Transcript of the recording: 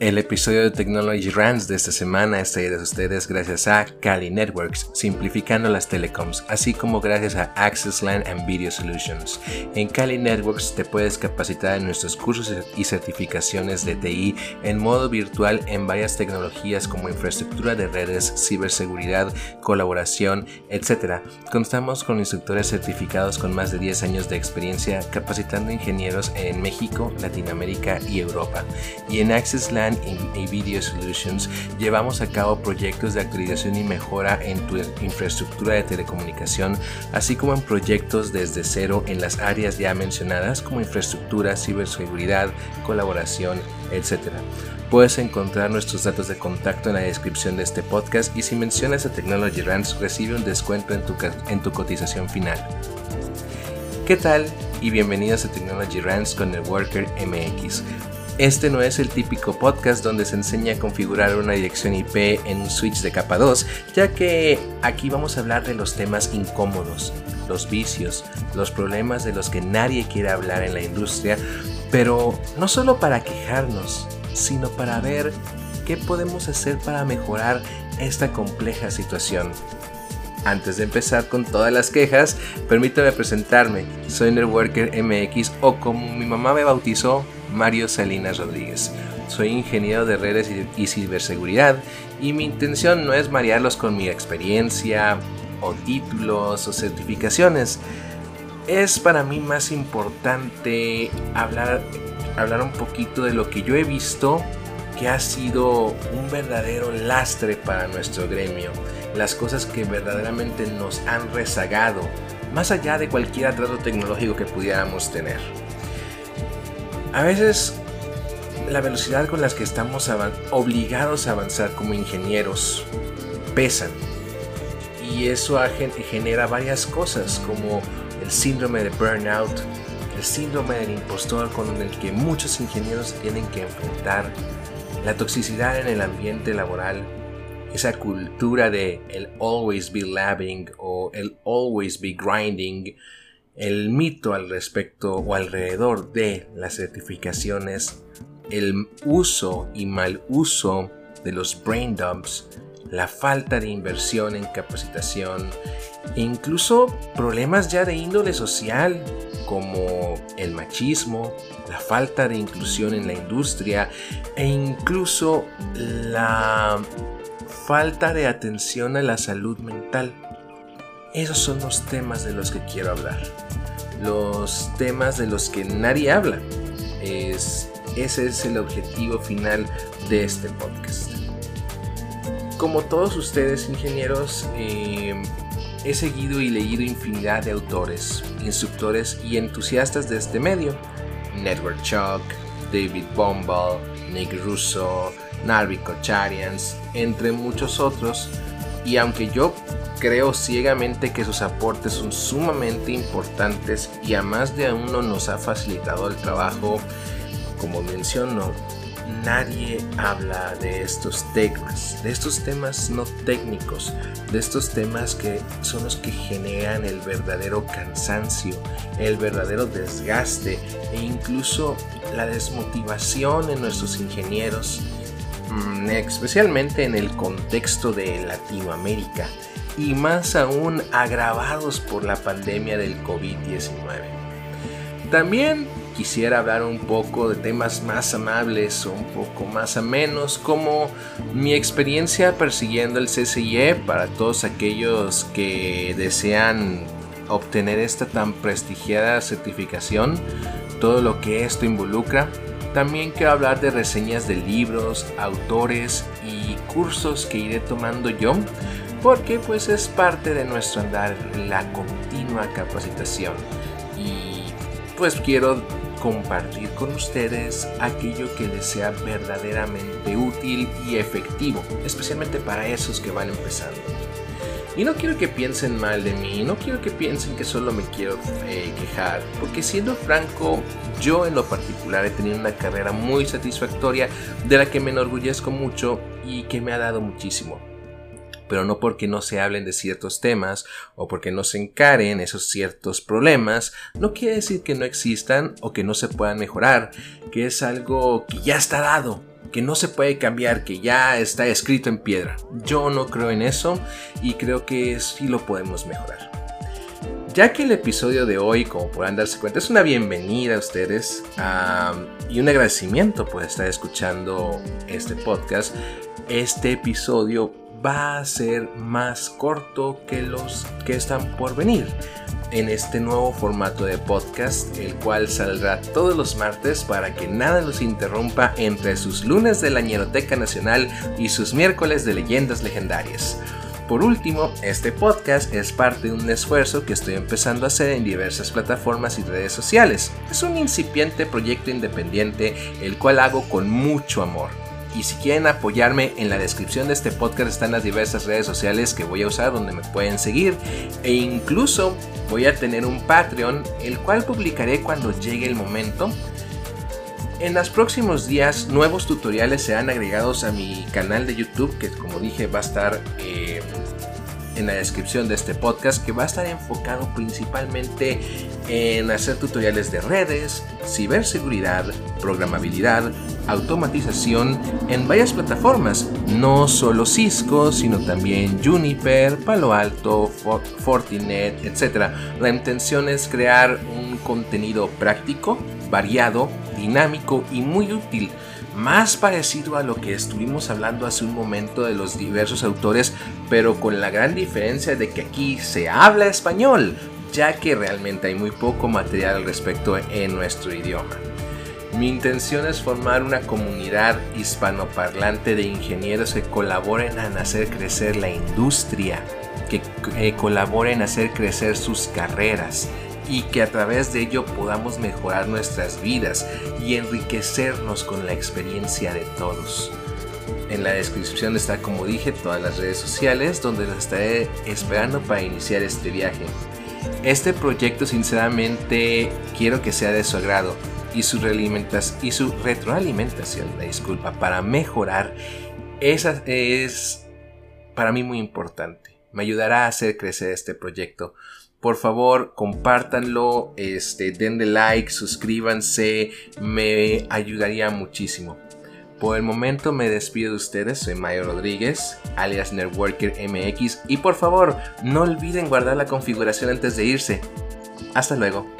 El episodio de Technology Rants de esta semana está de ustedes gracias a Cali Networks, simplificando las telecoms, así como gracias a Access LAN and Video Solutions. En Cali Networks te puedes capacitar en nuestros cursos y certificaciones de TI en modo virtual en varias tecnologías como infraestructura de redes, ciberseguridad, colaboración, etc. Contamos con instructores certificados con más de 10 años de experiencia capacitando ingenieros en México, Latinoamérica y Europa. Y en Access LAN y Video Solutions llevamos a cabo proyectos de actualización y mejora en tu infraestructura de telecomunicación, así como en proyectos desde cero en las áreas ya mencionadas como infraestructura, ciberseguridad, colaboración, etc. Puedes encontrar nuestros datos de contacto en la descripción de este podcast y si mencionas a Technology Rants recibe un descuento en tu, en tu cotización final. ¿Qué tal? Y bienvenidos a Technology Rants con el Worker MX este no es el típico podcast donde se enseña a configurar una dirección IP en un switch de capa 2, ya que aquí vamos a hablar de los temas incómodos, los vicios, los problemas de los que nadie quiere hablar en la industria, pero no solo para quejarnos, sino para ver qué podemos hacer para mejorar esta compleja situación. Antes de empezar con todas las quejas, permítame presentarme. Soy Networker MX o como mi mamá me bautizó, Mario Salinas Rodríguez. Soy ingeniero de redes y ciberseguridad y mi intención no es marearlos con mi experiencia o títulos o certificaciones. Es para mí más importante hablar, hablar un poquito de lo que yo he visto que ha sido un verdadero lastre para nuestro gremio. Las cosas que verdaderamente nos han rezagado, más allá de cualquier atraso tecnológico que pudiéramos tener. A veces la velocidad con la que estamos obligados a avanzar como ingenieros pesan y eso genera varias cosas como el síndrome de burnout, el síndrome del impostor con el que muchos ingenieros tienen que enfrentar, la toxicidad en el ambiente laboral, esa cultura de el always be labbing o el always be grinding, el mito al respecto o alrededor de las certificaciones, el uso y mal uso de los brain dumps, la falta de inversión en capacitación incluso problemas ya de índole social como el machismo, la falta de inclusión en la industria e incluso la falta de atención a la salud mental. Esos son los temas de los que quiero hablar. Los temas de los que nadie habla. Es, ese es el objetivo final de este podcast. Como todos ustedes ingenieros, eh, he seguido y leído infinidad de autores, instructores y entusiastas de este medio. Network Chuck, David Bombal, Nick Russo, Narvi Kocharians, entre muchos otros. Y aunque yo Creo ciegamente que sus aportes son sumamente importantes y a más de uno nos ha facilitado el trabajo. Como menciono, nadie habla de estos temas, de estos temas no técnicos, de estos temas que son los que generan el verdadero cansancio, el verdadero desgaste e incluso la desmotivación en nuestros ingenieros, mm, especialmente en el contexto de Latinoamérica y más aún agravados por la pandemia del COVID-19. También quisiera hablar un poco de temas más amables o un poco más amenos como mi experiencia persiguiendo el CCIE para todos aquellos que desean obtener esta tan prestigiada certificación, todo lo que esto involucra. También quiero hablar de reseñas de libros, autores y cursos que iré tomando yo porque pues es parte de nuestro andar la continua capacitación y pues quiero compartir con ustedes aquello que les sea verdaderamente útil y efectivo, especialmente para esos que van empezando. Y no quiero que piensen mal de mí, no quiero que piensen que solo me quiero eh, quejar, porque siendo franco, yo en lo particular he tenido una carrera muy satisfactoria de la que me enorgullezco mucho y que me ha dado muchísimo pero no porque no se hablen de ciertos temas o porque no se encaren esos ciertos problemas, no quiere decir que no existan o que no se puedan mejorar, que es algo que ya está dado, que no se puede cambiar, que ya está escrito en piedra. Yo no creo en eso y creo que sí lo podemos mejorar. Ya que el episodio de hoy, como podrán darse cuenta, es una bienvenida a ustedes y un agradecimiento por estar escuchando este podcast, este episodio va a ser más corto que los que están por venir en este nuevo formato de podcast, el cual saldrá todos los martes para que nada los interrumpa entre sus lunes de la Ñeroteca Nacional y sus miércoles de leyendas legendarias. Por último, este podcast es parte de un esfuerzo que estoy empezando a hacer en diversas plataformas y redes sociales. Es un incipiente proyecto independiente el cual hago con mucho amor. Y si quieren apoyarme, en la descripción de este podcast están las diversas redes sociales que voy a usar donde me pueden seguir. E incluso voy a tener un Patreon, el cual publicaré cuando llegue el momento en los próximos días nuevos tutoriales serán agregados a mi canal de YouTube que como dije va a estar eh, en la descripción de este podcast que va a estar enfocado principalmente en hacer tutoriales de redes, ciberseguridad, programabilidad, automatización en varias plataformas, no solo Cisco, sino también Juniper, Palo Alto, Fortinet, etc. La intención es crear un contenido práctico, variado, dinámico y muy útil, más parecido a lo que estuvimos hablando hace un momento de los diversos autores, pero con la gran diferencia de que aquí se habla español, ya que realmente hay muy poco material al respecto en nuestro idioma. Mi intención es formar una comunidad hispanoparlante de ingenieros que colaboren en hacer crecer la industria, que colaboren en hacer crecer sus carreras, y que a través de ello podamos mejorar nuestras vidas y enriquecernos con la experiencia de todos. En la descripción está, como dije, todas las redes sociales donde los estaré esperando para iniciar este viaje. Este proyecto sinceramente quiero que sea de su agrado y su, y su retroalimentación, la disculpa, para mejorar, esa es para mí muy importante. Me ayudará a hacer crecer este proyecto por favor, compártanlo, este, denle like, suscríbanse, me ayudaría muchísimo. Por el momento me despido de ustedes, soy Mayo Rodríguez, alias Networker MX, y por favor, no olviden guardar la configuración antes de irse. Hasta luego.